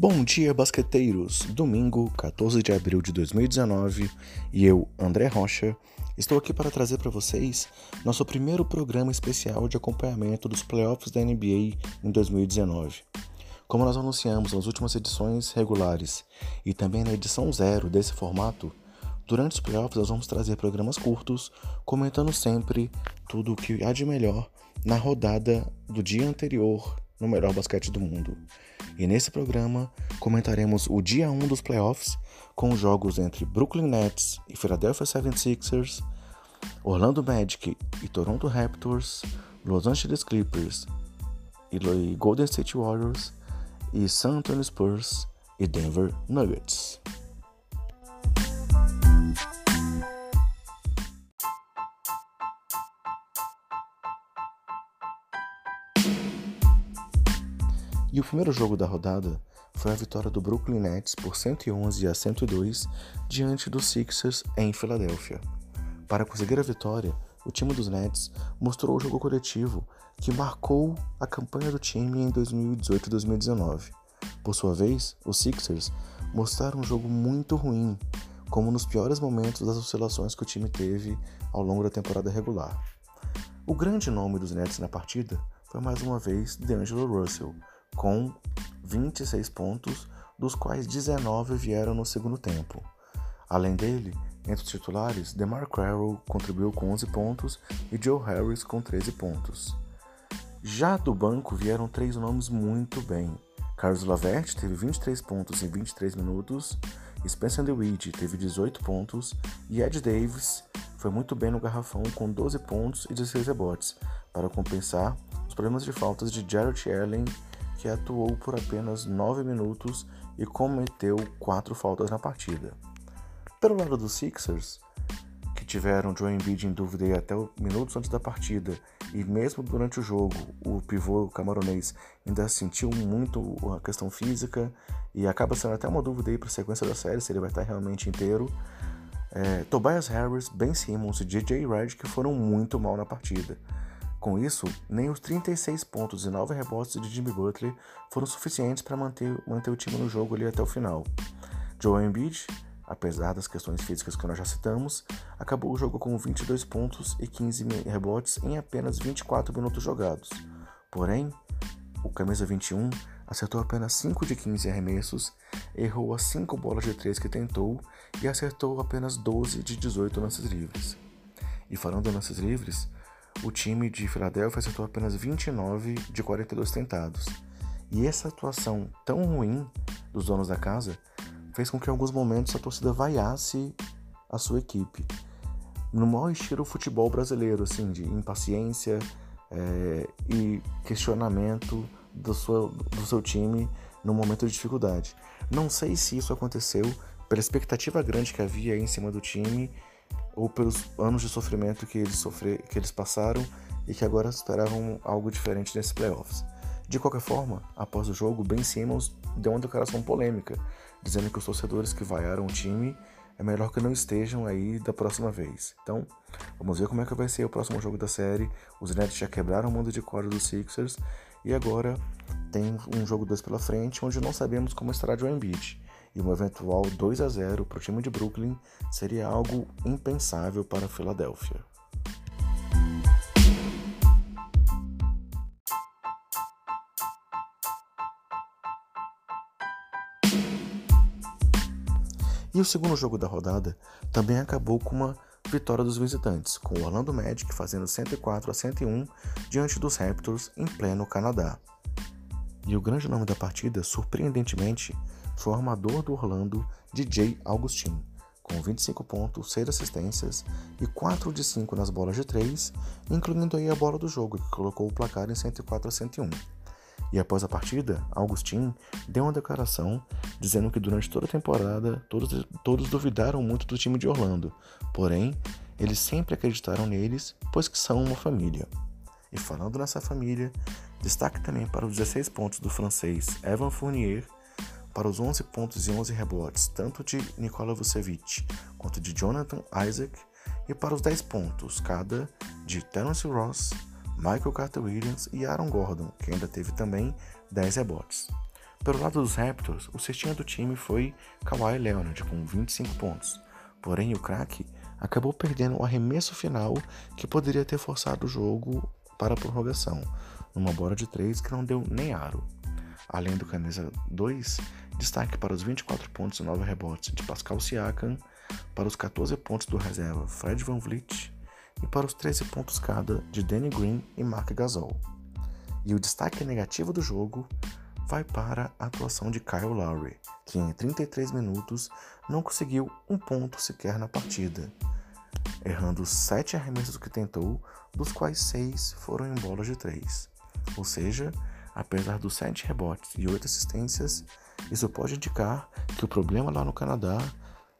Bom dia, basqueteiros! Domingo, 14 de abril de 2019, e eu, André Rocha, estou aqui para trazer para vocês nosso primeiro programa especial de acompanhamento dos playoffs da NBA em 2019. Como nós anunciamos nas últimas edições regulares e também na edição zero desse formato, durante os playoffs nós vamos trazer programas curtos, comentando sempre tudo o que há de melhor na rodada do dia anterior no melhor basquete do mundo. E nesse programa comentaremos o dia 1 dos playoffs com jogos entre Brooklyn Nets e Philadelphia 76ers, Orlando Magic e Toronto Raptors, Los Angeles Clippers e Golden State Warriors e San Antonio Spurs e Denver Nuggets. E o primeiro jogo da rodada foi a vitória do Brooklyn Nets por 111 a 102 diante dos Sixers em Filadélfia. Para conseguir a vitória, o time dos Nets mostrou o jogo coletivo que marcou a campanha do time em 2018 e 2019. Por sua vez, os Sixers mostraram um jogo muito ruim, como nos piores momentos das oscilações que o time teve ao longo da temporada regular. O grande nome dos Nets na partida foi mais uma vez DeAngelo Russell, com 26 pontos, dos quais 19 vieram no segundo tempo. Além dele, entre os titulares, DeMar Carroll contribuiu com 11 pontos e Joe Harris com 13 pontos. Já do banco vieram três nomes muito bem. Carlos Lavert teve 23 pontos em 23 minutos, Spencer DeWitt teve 18 pontos e Ed Davis foi muito bem no garrafão com 12 pontos e 16 rebotes, para compensar os problemas de faltas de Jarrett Allen que atuou por apenas 9 minutos e cometeu 4 faltas na partida. Pelo lado dos Sixers, que tiveram Joe Embiid em dúvida até minutos antes da partida, e mesmo durante o jogo, o pivô camaronês ainda sentiu muito a questão física e acaba sendo até uma dúvida aí para a sequência da série, se ele vai estar realmente inteiro. É, Tobias Harris, Ben Simmons e J.J. Redick foram muito mal na partida. Com isso, nem os 36 pontos e 9 rebotes de Jimmy Butler foram suficientes para manter, manter o time no jogo ali até o final. Joel Embiid, apesar das questões físicas que nós já citamos, acabou o jogo com 22 pontos e 15 rebotes em apenas 24 minutos jogados. Porém, o camisa 21 acertou apenas 5 de 15 arremessos, errou as 5 bolas de 3 que tentou e acertou apenas 12 de 18 lances livres. E falando em lances livres, o time de Filadélfia acertou apenas 29 de 42 tentados. E essa atuação tão ruim dos donos da casa fez com que em alguns momentos a torcida vaiasse a sua equipe. No maior estilo futebol brasileiro, assim, de impaciência é, e questionamento do seu, do seu time no momento de dificuldade. Não sei se isso aconteceu pela expectativa grande que havia em cima do time ou pelos anos de sofrimento que eles, sofrer, que eles passaram e que agora esperavam algo diferente nesses playoffs. De qualquer forma, após o jogo, Ben Simmons deu uma declaração polêmica, dizendo que os torcedores que vaiaram o time é melhor que não estejam aí da próxima vez. Então, vamos ver como é que vai ser o próximo jogo da série. Os Nets já quebraram o mundo de corda dos Sixers e agora tem um jogo 2 pela frente, onde não sabemos como estará Joe Embiid e um eventual 2 a 0 para o time de Brooklyn seria algo impensável para a Filadélfia. E o segundo jogo da rodada também acabou com uma vitória dos visitantes, com o Orlando Magic fazendo 104 a 101 diante dos Raptors em pleno Canadá. E o grande nome da partida, surpreendentemente, foi o armador do Orlando, DJ Augustin, com 25 pontos, 6 assistências e 4 de 5 nas bolas de 3, incluindo aí a bola do jogo, que colocou o placar em 104 a 101. E após a partida, Augustin deu uma declaração dizendo que durante toda a temporada todos, todos duvidaram muito do time de Orlando, porém, eles sempre acreditaram neles, pois que são uma família. E falando nessa família, destaque também para os 16 pontos do francês Evan Fournier para os 11 pontos e 11 rebotes, tanto de Nikola Vucevic quanto de Jonathan Isaac, e para os 10 pontos cada de Terence Ross, Michael Carter Williams e Aaron Gordon, que ainda teve também 10 rebotes. Pelo lado dos Raptors, o cestinha do time foi Kawhi Leonard com 25 pontos. Porém, o craque acabou perdendo o arremesso final que poderia ter forçado o jogo para a prorrogação, numa bola de 3 que não deu nem aro. Além do camisa 2, destaque para os 24 pontos e 9 rebotes de Pascal Siakam, para os 14 pontos do reserva Fred Van Vliet e para os 13 pontos cada de Danny Green e Mark Gasol. E o destaque negativo do jogo vai para a atuação de Kyle Lowry, que em 33 minutos não conseguiu um ponto sequer na partida, errando sete arremessos que tentou, dos quais seis foram em bolas de três. Ou seja, apesar dos sete rebotes e oito assistências, isso pode indicar que o problema lá no Canadá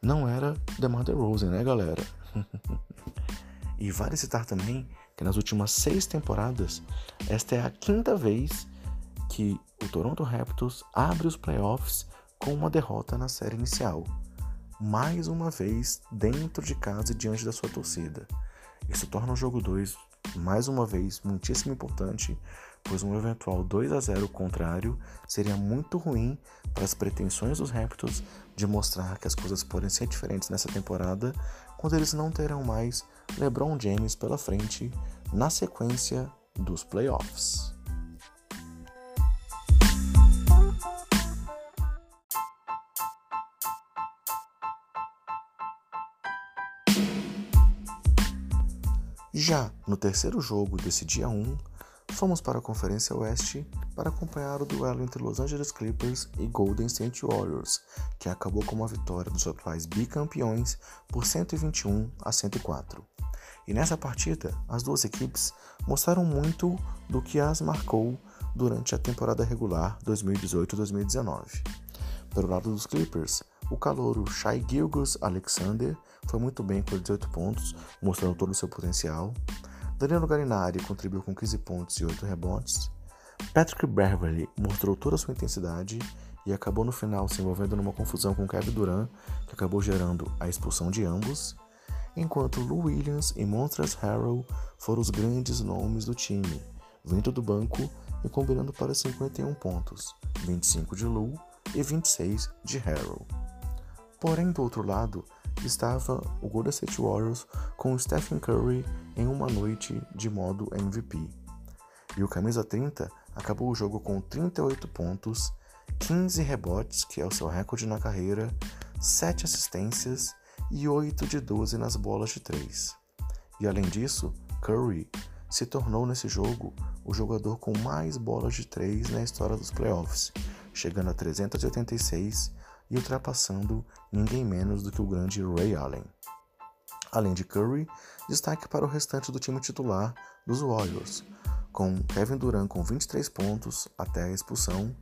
não era DeMar DeRozan, né, galera? e vale citar também que nas últimas seis temporadas, esta é a quinta vez que o Toronto Raptors abre os playoffs com uma derrota na série inicial, mais uma vez dentro de casa e diante da sua torcida. Isso torna o jogo 2 mais uma vez muitíssimo importante, pois um eventual 2 a 0 contrário seria muito ruim para as pretensões dos Raptors de mostrar que as coisas podem ser diferentes nessa temporada, quando eles não terão mais LeBron James pela frente na sequência dos playoffs. Já no terceiro jogo desse dia 1, fomos para a Conferência Oeste para acompanhar o duelo entre Los Angeles Clippers e Golden State Warriors, que acabou com uma vitória dos atuais bicampeões por 121 a 104. E nessa partida, as duas equipes mostraram muito do que as marcou durante a temporada regular 2018-2019. Pelo lado dos Clippers, o calouro Shai Gilgus Alexander foi muito bem com 18 pontos, mostrando todo o seu potencial. Danilo Garinari contribuiu com 15 pontos e 8 rebotes. Patrick Beverly mostrou toda a sua intensidade e acabou no final se envolvendo numa confusão com Kevin Durant, que acabou gerando a expulsão de ambos, enquanto Lou Williams e Montrezl Harrell foram os grandes nomes do time, vindo do banco e combinando para 51 pontos, 25 de Lou e 26 de Harrell. Porém, do outro lado, estava o Golden State Warriors com Stephen Curry em uma noite de modo MVP. E o camisa 30 acabou o jogo com 38 pontos, 15 rebotes, que é o seu recorde na carreira, 7 assistências e 8 de 12 nas bolas de 3. E além disso, Curry se tornou nesse jogo o jogador com mais bolas de 3 na história dos playoffs, chegando a 386 e ultrapassando ninguém menos do que o grande Ray Allen. Além de Curry, destaque para o restante do time titular dos Warriors, com Kevin Durant com 23 pontos até a expulsão,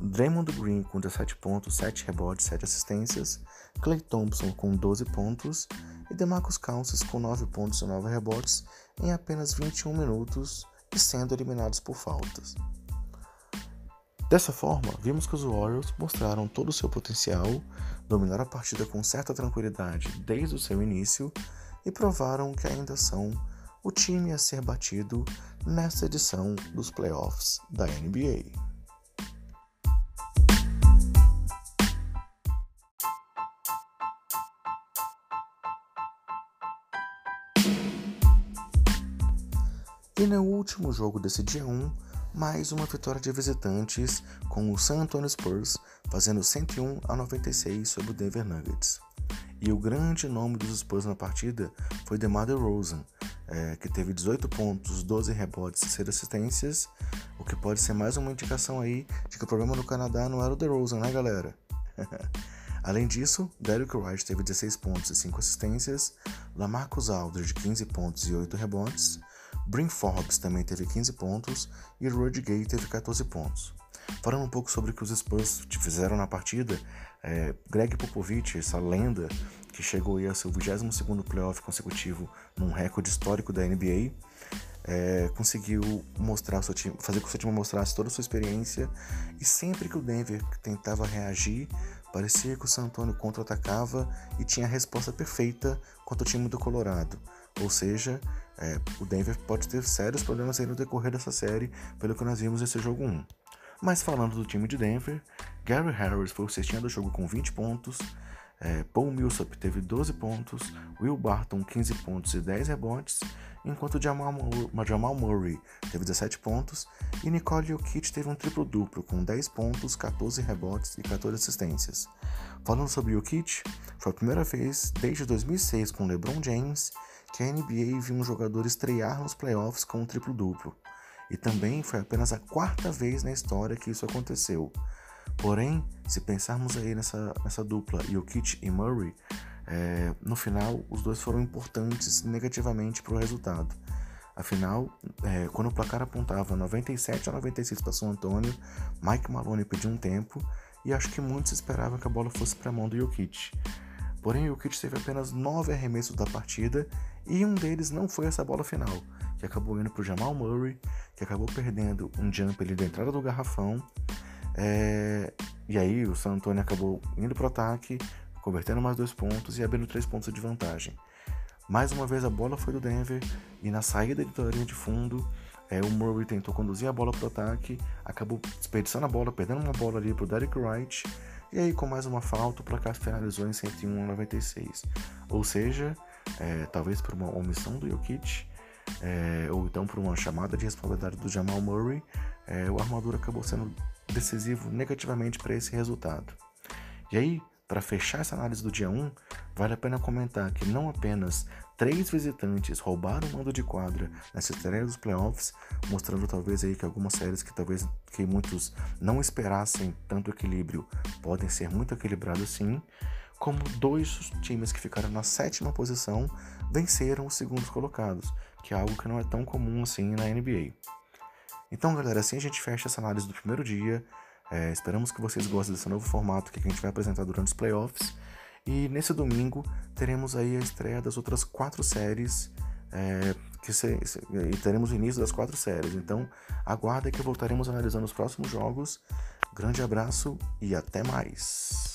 Draymond Green com 17 pontos, 7 rebotes, 7 assistências, Clay Thompson com 12 pontos e DeMarcus Cousins com 9 pontos e 9 rebotes em apenas 21 minutos e sendo eliminados por faltas. Dessa forma, vimos que os Warriors mostraram todo o seu potencial, dominaram a partida com certa tranquilidade desde o seu início e provaram que ainda são o time a ser batido nesta edição dos playoffs da NBA. E no último jogo desse dia 1, mais uma vitória de visitantes com o San Antonio Spurs fazendo 101 a 96 sobre o Denver Nuggets. E o grande nome dos Spurs na partida foi DeMar DeRozan, é, que teve 18 pontos, 12 rebotes e 6 assistências, o que pode ser mais uma indicação aí de que o problema no Canadá não era o DeRozan, né galera? Além disso, Derrick White teve 16 pontos e 5 assistências, Lamarcus Aldridge 15 pontos e 8 rebotes, Brin Forbes também teve 15 pontos e Rudy Gay teve 14 pontos. Falando um pouco sobre o que os Spurs fizeram na partida, é, Greg Popovich, essa lenda que chegou ao seu 22º playoff consecutivo num recorde histórico da NBA, é, conseguiu mostrar seu time, fazer com que o seu time mostrasse toda a sua experiência e sempre que o Denver tentava reagir, parecia que o San Antonio contra-atacava e tinha a resposta perfeita contra o time do Colorado. Ou seja, é, o Denver pode ter sérios problemas aí no decorrer dessa série, pelo que nós vimos nesse jogo 1. Mas falando do time de Denver, Gary Harris foi o cestinha do jogo com 20 pontos, é, Paul Millsap teve 12 pontos, Will Barton 15 pontos e 10 rebotes, enquanto Jamal, Jamal Murray teve 17 pontos e Nicole Jokic teve um triplo-duplo com 10 pontos, 14 rebotes e 14 assistências. Falando sobre Jokic, foi a primeira vez desde 2006 com LeBron James que a NBA viu um jogador estrear nos playoffs com um triplo-duplo. E também foi apenas a quarta vez na história que isso aconteceu. Porém, se pensarmos aí nessa, nessa dupla Jokic e Murray, é, no final os dois foram importantes negativamente para o resultado. Afinal, é, quando o placar apontava 97 a 96 para São Antônio, Mike Maloney pediu um tempo e acho que muitos esperavam que a bola fosse para a mão do Jokic. Porém, o Jokic teve apenas 9 arremessos da partida e um deles não foi essa bola final, que acabou indo para o Jamal Murray, que acabou perdendo um jump ali da entrada do garrafão. É... E aí o San Antonio acabou indo para o ataque, convertendo mais dois pontos e abrindo três pontos de vantagem. Mais uma vez a bola foi do Denver e na saída de linha de fundo é, o Murray tentou conduzir a bola para o ataque, acabou desperdiçando a bola, perdendo uma bola ali para o Derek Wright. E aí, com mais uma falta, o placar finalizou em 101 a 96. Ou seja, é, talvez por uma omissão do Jokic, é, ou então por uma chamada de responsabilidade do Jamal Murray, é, o armador acabou sendo decisivo negativamente para esse resultado. E aí, para fechar essa análise do dia 1, vale a pena comentar que não apenas três visitantes roubaram o mando de quadra nessa estreia dos playoffs, mostrando talvez aí que algumas séries que talvez que muitos não esperassem tanto equilíbrio podem ser muito equilibradas sim, como dois times que ficaram na sétima posição venceram os segundos colocados, que é algo que não é tão comum assim na NBA. Então, galera, assim a gente fecha essa análise do primeiro dia. É, esperamos que vocês gostem desse novo formato que a gente vai apresentar durante os playoffs. E nesse domingo teremos aí a estreia das outras quatro séries. É, que se, se, e teremos o início das quatro séries. Então aguarda que voltaremos analisando os próximos jogos. Grande abraço e até mais.